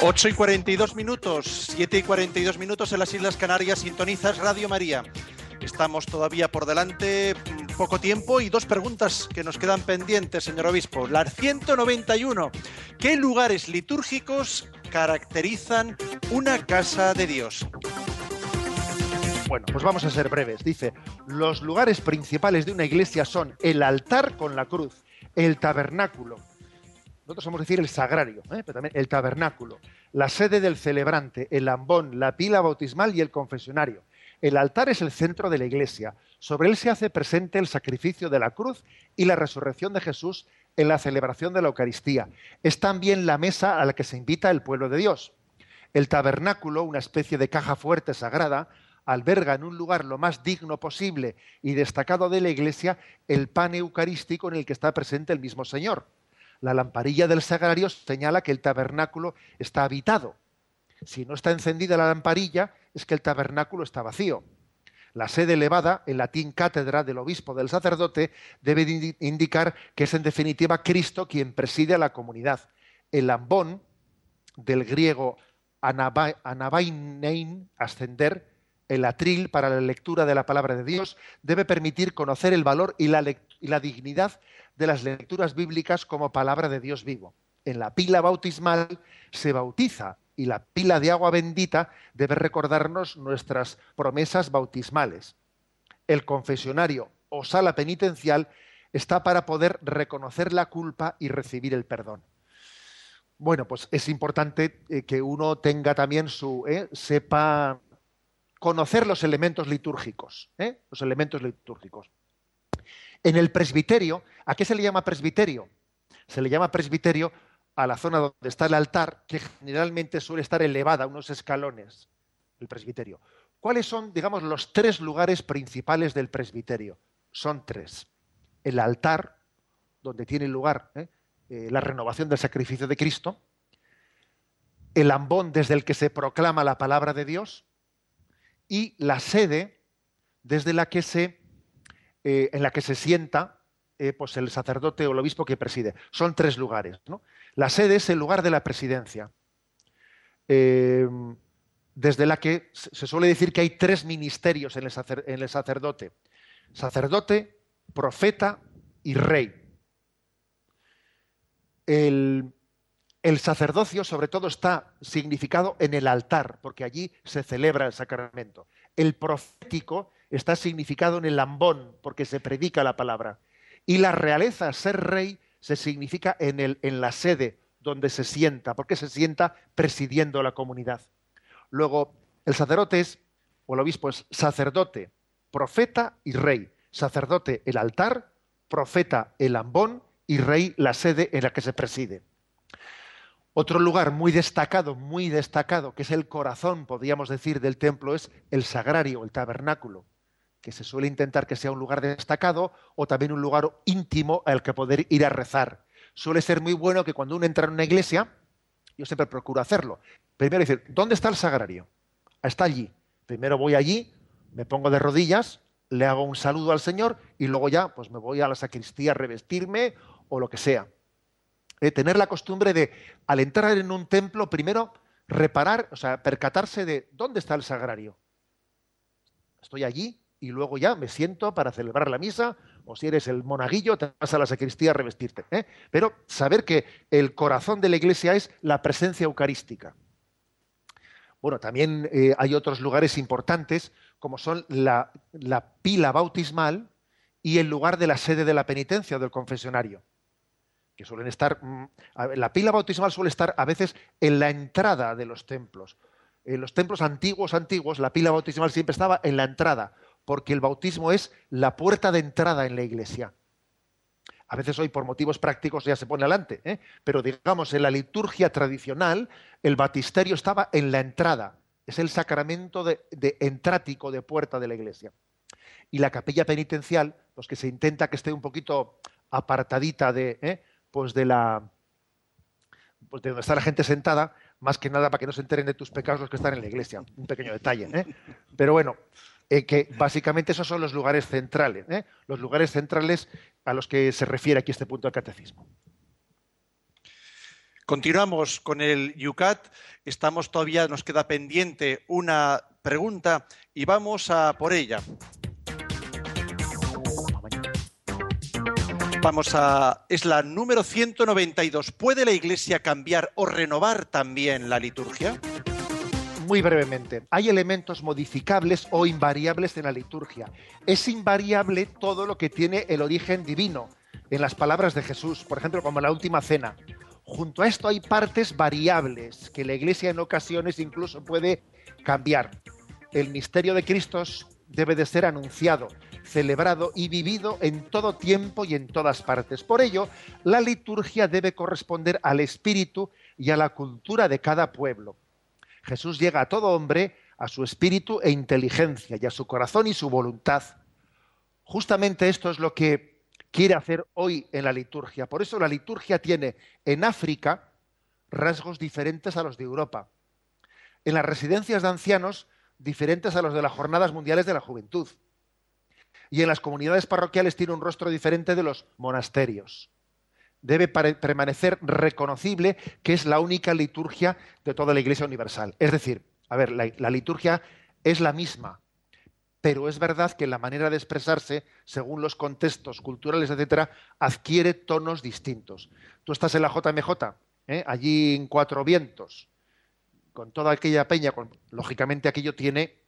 8 y 42 minutos, 7 y 42 minutos en las Islas Canarias, sintonizas Radio María. Estamos todavía por delante, mm, poco tiempo y dos preguntas que nos quedan pendientes, señor obispo. La 191. ¿Qué lugares litúrgicos caracterizan una casa de Dios? Bueno, pues vamos a ser breves. Dice, los lugares principales de una iglesia son el altar con la cruz, el tabernáculo, nosotros vamos a decir el sagrario, ¿eh? pero también el tabernáculo, la sede del celebrante, el ambón, la pila bautismal y el confesionario. El altar es el centro de la iglesia. Sobre él se hace presente el sacrificio de la cruz y la resurrección de Jesús en la celebración de la Eucaristía. Es también la mesa a la que se invita el pueblo de Dios. El tabernáculo, una especie de caja fuerte sagrada, alberga en un lugar lo más digno posible y destacado de la iglesia el pan eucarístico en el que está presente el mismo Señor. La lamparilla del sagrario señala que el tabernáculo está habitado. Si no está encendida la lamparilla, es que el tabernáculo está vacío. La sede elevada, en latín cátedra del obispo del sacerdote, debe de indi- indicar que es en definitiva Cristo quien preside a la comunidad. El ambón, del griego anabai- anabainein, ascender, el atril para la lectura de la palabra de Dios, debe permitir conocer el valor y la, dignidad de las lecturas bíblicas como palabra de Dios vivo. En la pila bautismal se bautiza y la pila de agua bendita debe recordarnos nuestras promesas bautismales. El confesionario o sala penitencial está para poder reconocer la culpa y recibir el perdón. Bueno, pues es importante eh, que uno tenga también su, eh, sepa conocer los elementos litúrgicos, ¿eh? los elementos litúrgicos. En el presbiterio, ¿a qué se le llama presbiterio? Se le llama presbiterio a la zona donde está el altar, que generalmente suele estar elevada, unos escalones, el presbiterio. ¿Cuáles son, digamos, los tres lugares principales del presbiterio? Son tres. El altar, donde tiene lugar ¿eh? Eh, la renovación del sacrificio de Cristo, el ambón desde el que se proclama la palabra de Dios, y la sede desde la que se, eh, en la que se sienta eh, pues el sacerdote o el obispo que preside. Son tres lugares. ¿no? La sede es el lugar de la presidencia, eh, desde la que se se suele decir que hay tres ministerios en el, sacer- en el sacerdote. Sacerdote, profeta y rey. El, el sacerdocio, sobre todo, está significado en el altar, porque allí se celebra el sacramento. El profético está significado en el ambón, porque se predica la palabra. Y la realeza, ser rey, se significa en, el, en la sede donde se sienta, porque se sienta presidiendo la comunidad. Luego, el sacerdote es, o el obispo es sacerdote, profeta y rey. Sacerdote, el altar, profeta, el ambón y rey, la sede en la que se preside. Otro lugar muy destacado, muy destacado, que es el corazón, podríamos decir, del templo, es el sagrario, el tabernáculo, que se suele intentar que sea un lugar destacado o también un lugar íntimo al que poder ir a rezar. Suele ser muy bueno que cuando uno entra en una iglesia, yo siempre procuro hacerlo, primero decir, ¿dónde está el sagrario? Está allí. Primero voy allí, me pongo de rodillas, le hago un saludo al Señor y luego ya pues me voy a la sacristía a revestirme o lo que sea. Eh, tener la costumbre de, al entrar en un templo, primero reparar, o sea, percatarse de dónde está el sagrario. Estoy allí y luego ya me siento para celebrar la misa, o si eres el monaguillo, te vas a la sacristía a revestirte. ¿eh? Pero saber que el corazón de la iglesia es la presencia eucarística. Bueno, también eh, hay otros lugares importantes, como son la, la pila bautismal y el lugar de la sede de la penitencia del confesionario que suelen estar, mm, la pila bautismal suele estar a veces en la entrada de los templos. En los templos antiguos, antiguos, la pila bautismal siempre estaba en la entrada, porque el bautismo es la puerta de entrada en la iglesia. A veces hoy por motivos prácticos ya se pone adelante, ¿eh? pero digamos en la liturgia tradicional el batisterio estaba en la entrada, es el sacramento de, entrático de puerta de la iglesia. Y la capilla penitencial, pues que se intenta que esté un poquito apartadita de, ¿eh? Pues de la pues de donde está la gente sentada, más que nada para que no se enteren de tus pecados los que están en la iglesia. Un pequeño detalle. ¿eh? Pero bueno, eh, que básicamente esos son los lugares centrales, ¿eh? los lugares centrales a los que se refiere aquí este punto del catecismo. Continuamos con el Yucat. Estamos todavía, nos queda pendiente una pregunta y vamos a por ella. Vamos a. Es la número 192. ¿Puede la Iglesia cambiar o renovar también la liturgia? Muy brevemente, hay elementos modificables o invariables en la liturgia. Es invariable todo lo que tiene el origen divino en las palabras de Jesús, por ejemplo, como la última cena. Junto a esto hay partes variables que la Iglesia en ocasiones incluso puede cambiar. El misterio de Cristo debe de ser anunciado, celebrado y vivido en todo tiempo y en todas partes. Por ello, la liturgia debe corresponder al espíritu y a la cultura de cada pueblo. Jesús llega a todo hombre, a su espíritu e inteligencia, y a su corazón y su voluntad. Justamente esto es lo que quiere hacer hoy en la liturgia. Por eso la liturgia tiene en África rasgos diferentes a los de Europa. En las residencias de ancianos, diferentes a los de las Jornadas Mundiales de la Juventud. Y en las comunidades parroquiales tiene un rostro diferente de los monasterios debe permanecer reconocible que es la única liturgia de toda la Iglesia Universal. Es decir, a ver, la, liturgia es la misma, pero es verdad que la manera de expresarse, según los contextos culturales, etcétera, adquiere tonos distintos. Tú estás en la JMJ, ¿eh? allí en Cuatro Vientos, con toda aquella peña, con, lógicamente aquello tiene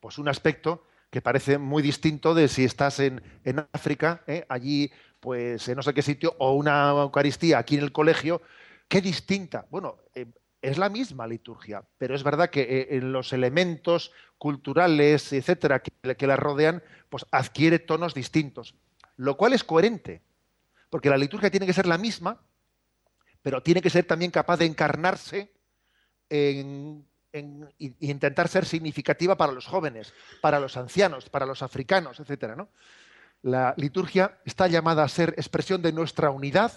pues un aspecto que parece muy distinto de si estás en, en África, ¿eh? allí pues en no sé qué sitio, o una Eucaristía aquí en el colegio, qué distinta. Bueno, eh, es la misma liturgia, pero es verdad que eh, en los elementos culturales, etcétera, que, que, la rodean, pues adquiere tonos distintos, lo cual es coherente, porque la liturgia tiene que ser la misma, pero tiene que ser también capaz de encarnarse en, en, e intentar ser significativa para los jóvenes, para los ancianos, para los africanos, etcétera, ¿no? La liturgia está llamada a ser expresión de nuestra unidad,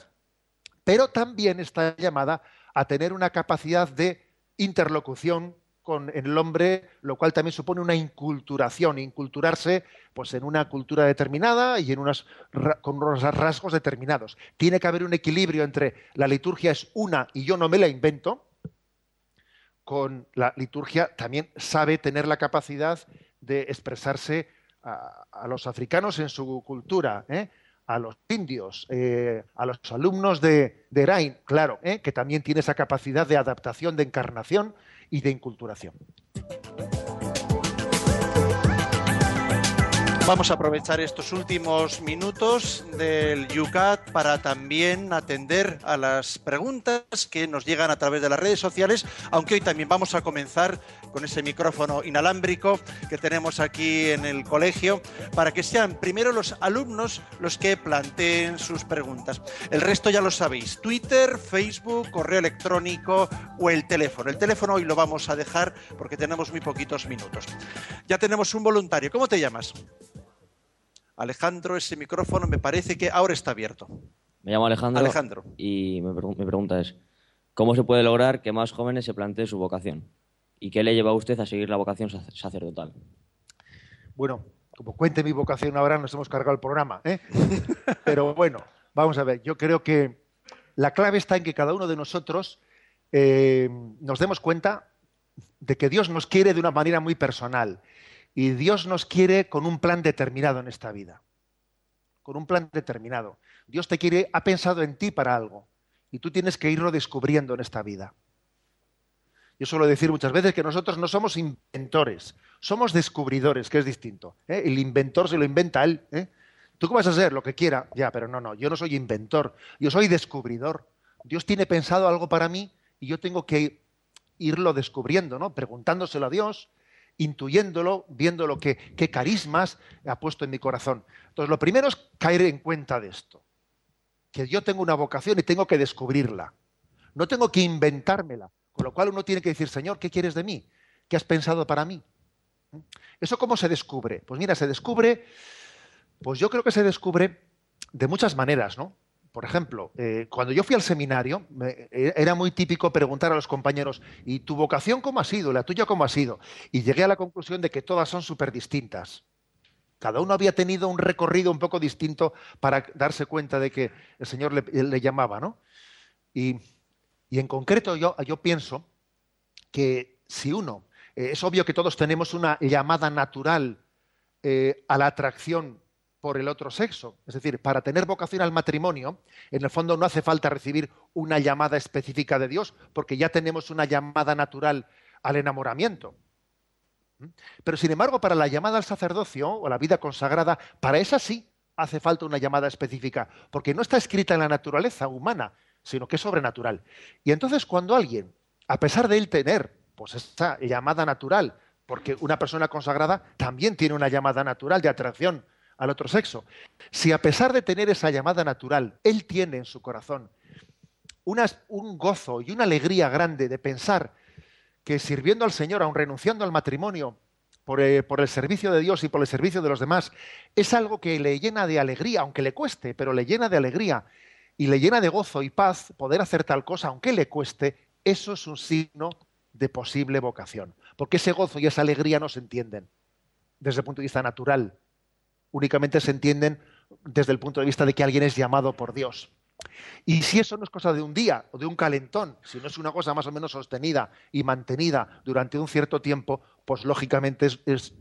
pero también está llamada a tener una capacidad de interlocución con el hombre, lo cual también supone una inculturación, inculturarse pues, en una cultura determinada y con unos rasgos determinados. Tiene que haber un equilibrio entre la liturgia es una y yo no me la invento, con la liturgia también sabe tener la capacidad de expresarse a, los africanos en su cultura, ¿eh? a los indios, eh, a los alumnos de, de Erain, claro, ¿eh? que también tiene esa capacidad de adaptación, de encarnación y de inculturación. Vamos a aprovechar estos últimos minutos del Yucat para también atender a las preguntas que nos llegan a través de las redes sociales, aunque hoy también vamos a comenzar con ese micrófono inalámbrico que tenemos aquí en el colegio para que sean primero los alumnos los que planteen sus preguntas. El resto ya lo sabéis, Twitter, Facebook, correo electrónico o el teléfono. El teléfono hoy lo vamos a dejar porque tenemos muy poquitos minutos. Ya tenemos un voluntario. ¿Cómo te llamas? Alejandro, ese micrófono me parece que ahora está abierto. Me llamo Alejandro, Alejandro. y mi, pre mi, pregunta es, ¿cómo se puede lograr que más jóvenes se planteen su vocación? ¿Y qué le lleva a usted a seguir la vocación sacerdotal? Bueno, como cuente mi vocación ahora, nos hemos cargado el programa. ¿eh? Pero bueno, vamos a ver, yo creo que la clave está en que cada uno de nosotros eh, nos demos cuenta de que Dios nos quiere de una manera muy personal y Dios nos quiere con un plan determinado en esta vida. Con un plan determinado. Dios te quiere, ha pensado en ti para algo y tú tienes que irlo descubriendo en esta vida. Yo suelo decir muchas veces que nosotros no somos inventores, somos descubridores, que es distinto. ¿eh? El inventor se lo inventa él. ¿eh? ¿Tú qué vas a hacer? Lo que quiera. Ya, pero no, no, yo no soy inventor, yo soy descubridor. Dios tiene pensado algo para mí y yo tengo que irlo descubriendo, ¿no? Preguntándoselo a Dios, intuyéndolo, viendo lo que, qué carismas ha puesto en mi corazón. Entonces, lo primero es caer en cuenta de esto, que yo tengo una vocación y tengo que descubrirla. No tengo que inventármela. Con lo cual uno tiene que decir, Señor, ¿qué quieres de mí? ¿Qué has pensado para mí? ¿Eso cómo se descubre? Pues mira, se descubre, pues yo creo que se descubre de muchas maneras, ¿no? Por ejemplo, eh, cuando yo fui al seminario, eh, era muy típico preguntar a los compañeros, ¿y tu vocación cómo ha sido? ¿La tuya cómo ha sido? Y llegué a la conclusión de que todas son súper distintas. Cada uno había tenido un recorrido un poco distinto para darse cuenta de que el Señor le, llamaba, ¿no? Y, en concreto yo, yo pienso que si uno, eh, es obvio que todos tenemos una llamada natural eh, a la atracción por el otro sexo. Es decir, para tener vocación al matrimonio, en el fondo no hace falta recibir una llamada específica de Dios, porque ya tenemos una llamada natural al enamoramiento. ¿Mm? Pero sin embargo, para la llamada al sacerdocio o la vida consagrada, para esa sí hace falta una llamada específica, porque no está escrita en la naturaleza humana, sino que es sobrenatural. Y entonces cuando alguien, a pesar de él tener pues esta llamada natural, porque una persona consagrada también tiene una llamada natural de atracción al otro sexo, si a pesar de tener esa llamada natural, él tiene en su corazón un gozo y una alegría grande de pensar que sirviendo al Señor, aun renunciando al matrimonio, eh, por el servicio de Dios y por el servicio de los demás, es algo que le llena de alegría, aunque le cueste, pero le llena de alegría y le llena de gozo y paz poder hacer tal cosa, aunque le cueste, eso es un signo de posible vocación. Porque ese gozo y esa alegría no se entienden desde el punto de vista natural, únicamente se entienden desde el punto de vista de que alguien es llamado por Dios. Y si eso no es cosa de un día o de un calentón, si no es una cosa más o menos sostenida y mantenida durante un cierto tiempo, pues lógicamente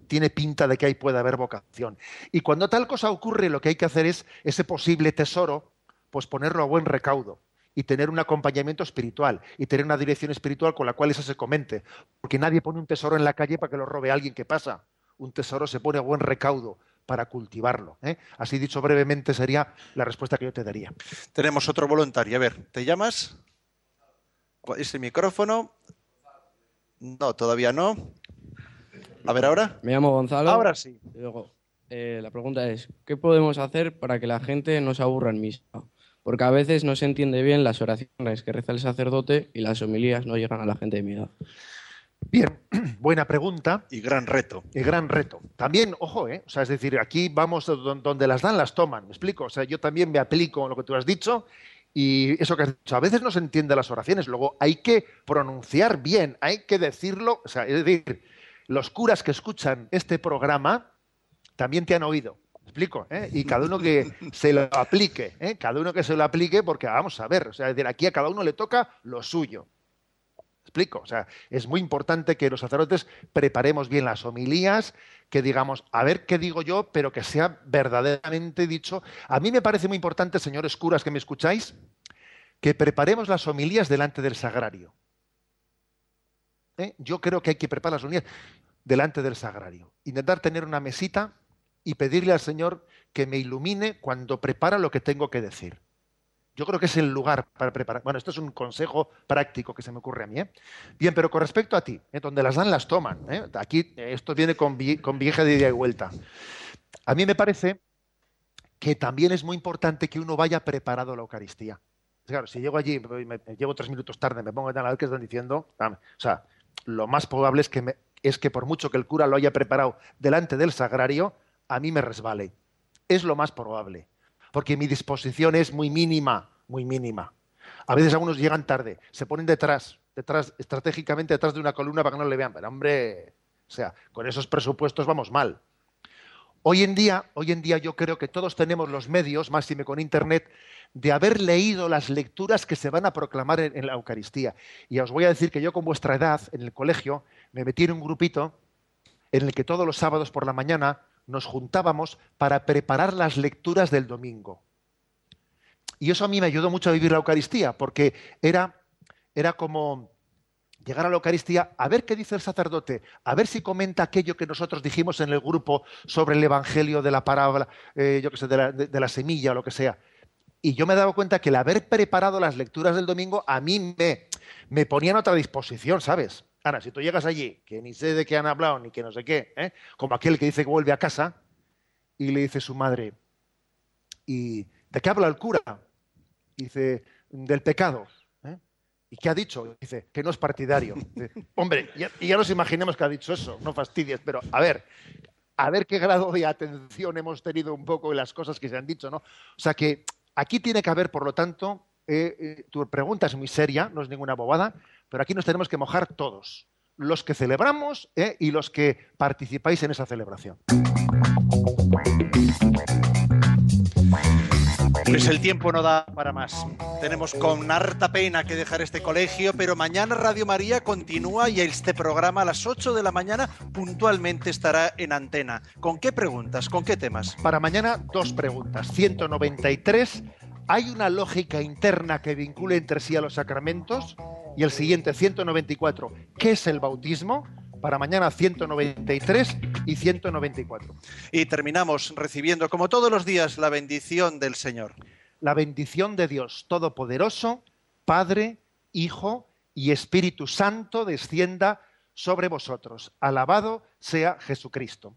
tiene pinta de que ahí puede haber vocación. Y cuando tal cosa ocurre, lo que hay que hacer es ese posible tesoro, pues ponerlo a buen recaudo y tener un acompañamiento espiritual y tener una dirección espiritual con la cual eso se comente. Porque nadie pone un tesoro en la calle para que lo robe alguien que pasa. Un tesoro se pone a buen recaudo para cultivarlo. ¿eh? Así dicho brevemente sería la respuesta que yo te daría. Tenemos otro voluntario. A ver, ¿te llamas? ¿Es el micrófono? No, todavía no. A ver, ahora. Me llamo Gonzalo. Ahora sí. Y luego, eh, la pregunta es, ¿qué podemos hacer para que la gente no se aburra en misa? Porque a veces no se entiende bien las oraciones que reza el sacerdote y las homilías no llegan a la gente de mi edad. Bien, buena pregunta. Y gran reto. Y gran reto. También, ojo, ¿eh? O sea, es decir, aquí vamos don- donde las dan, las toman. ¿Me explico? O sea, yo también me aplico en lo que tú has dicho y eso que has dicho. A veces no se entiende las oraciones, luego hay que pronunciar bien, hay que decirlo. O sea, es decir, los curas que escuchan este programa también te han oído. ¿Me explico? ¿eh? Y cada uno que se lo aplique, ¿eh? Cada uno que se lo aplique, porque vamos a ver, o sea, es decir, aquí a cada uno le toca lo suyo. Explico? O sea, es muy importante que los sacerdotes preparemos bien las homilías, que digamos, a ver qué digo yo, pero que sea verdaderamente dicho. A mí me parece muy importante, señores curas que me escucháis, que preparemos las homilías delante del sagrario. ¿Eh? Yo creo que hay que preparar las homilías delante del sagrario. Intentar tener una mesita y pedirle al Señor que me ilumine cuando prepara lo que tengo que decir. Yo creo que es el lugar para preparar. Bueno, esto es un consejo práctico que se me ocurre a mí. ¿eh? Bien, pero con respecto a ti, ¿eh? donde las dan, las toman. ¿eh? Aquí eh, esto viene con, con vieja de ida y vuelta. A mí me parece que también es muy importante que uno vaya preparado a la Eucaristía. Claro, si llego allí, me, me- llego tres minutos tarde, me pongo a ver qué están diciendo. ah, O sea, lo más probable es que, me- es que por mucho que el cura lo haya preparado delante del sagrario, a mí me resbale. Es lo más probable porque mi disposición es muy mínima, muy mínima. A veces algunos llegan tarde, se ponen detrás, detrás, estratégicamente detrás de una columna para que no le vean. Pero hombre, o sea, con esos presupuestos vamos mal. Hoy en día, hoy en día yo creo que todos tenemos los medios, máxime con internet, de haber leído las lecturas que se van a proclamar en, en la Eucaristía. Y os voy a decir que yo con vuestra edad, en el colegio, me metí en un grupito en el que todos los sábados por la mañana nos juntábamos para preparar las lecturas del domingo. Y eso a mí me ayudó mucho a vivir la Eucaristía, porque era, era como llegar a la Eucaristía, a ver qué dice el sacerdote, a ver si comenta aquello que nosotros dijimos en el grupo sobre el Evangelio de la parábola, eh, yo qué sé, de la, de- la semilla o lo que sea. Y yo me dado cuenta que el haber preparado las lecturas del domingo a mí me, me ponía en otra disposición, ¿sabes? Ahora, si tú llegas allí, que ni sé de qué han hablado, ni que no sé qué, ¿eh? como aquel que dice que vuelve a casa y le dice su madre, ¿y de qué habla el cura? Y dice, del pecado. ¿eh? ¿Y qué ha dicho? Dice, que no es partidario. Dice, Hombre, ya, y ya nos imaginemos que ha dicho eso, no fastidies, pero a ver, a ver qué grado de atención hemos tenido un poco en las cosas que se han dicho, ¿no? O sea que aquí tiene que haber, por lo tanto, eh, eh, tu pregunta es muy seria, no es ninguna bobada, pero aquí nos tenemos que mojar todos, los que celebramos eh, y los que participáis en esa celebración. Pues el tiempo no da para más. Tenemos con harta pena que dejar este colegio, pero mañana Radio María continúa y este programa a las 8 de la mañana puntualmente estará en antena. ¿Con qué preguntas? ¿Con qué temas? Para mañana, dos preguntas. 193. ¿Hay una lógica interna que vincule entre sí a los sacramentos? Y el siguiente, 194. ¿Qué es el bautismo? Para mañana, 193 y 194. Y terminamos recibiendo, como todos los días, la bendición del Señor. La bendición de Dios Todopoderoso, Padre, Hijo y Espíritu Santo descienda sobre vosotros. Alabado sea Jesucristo.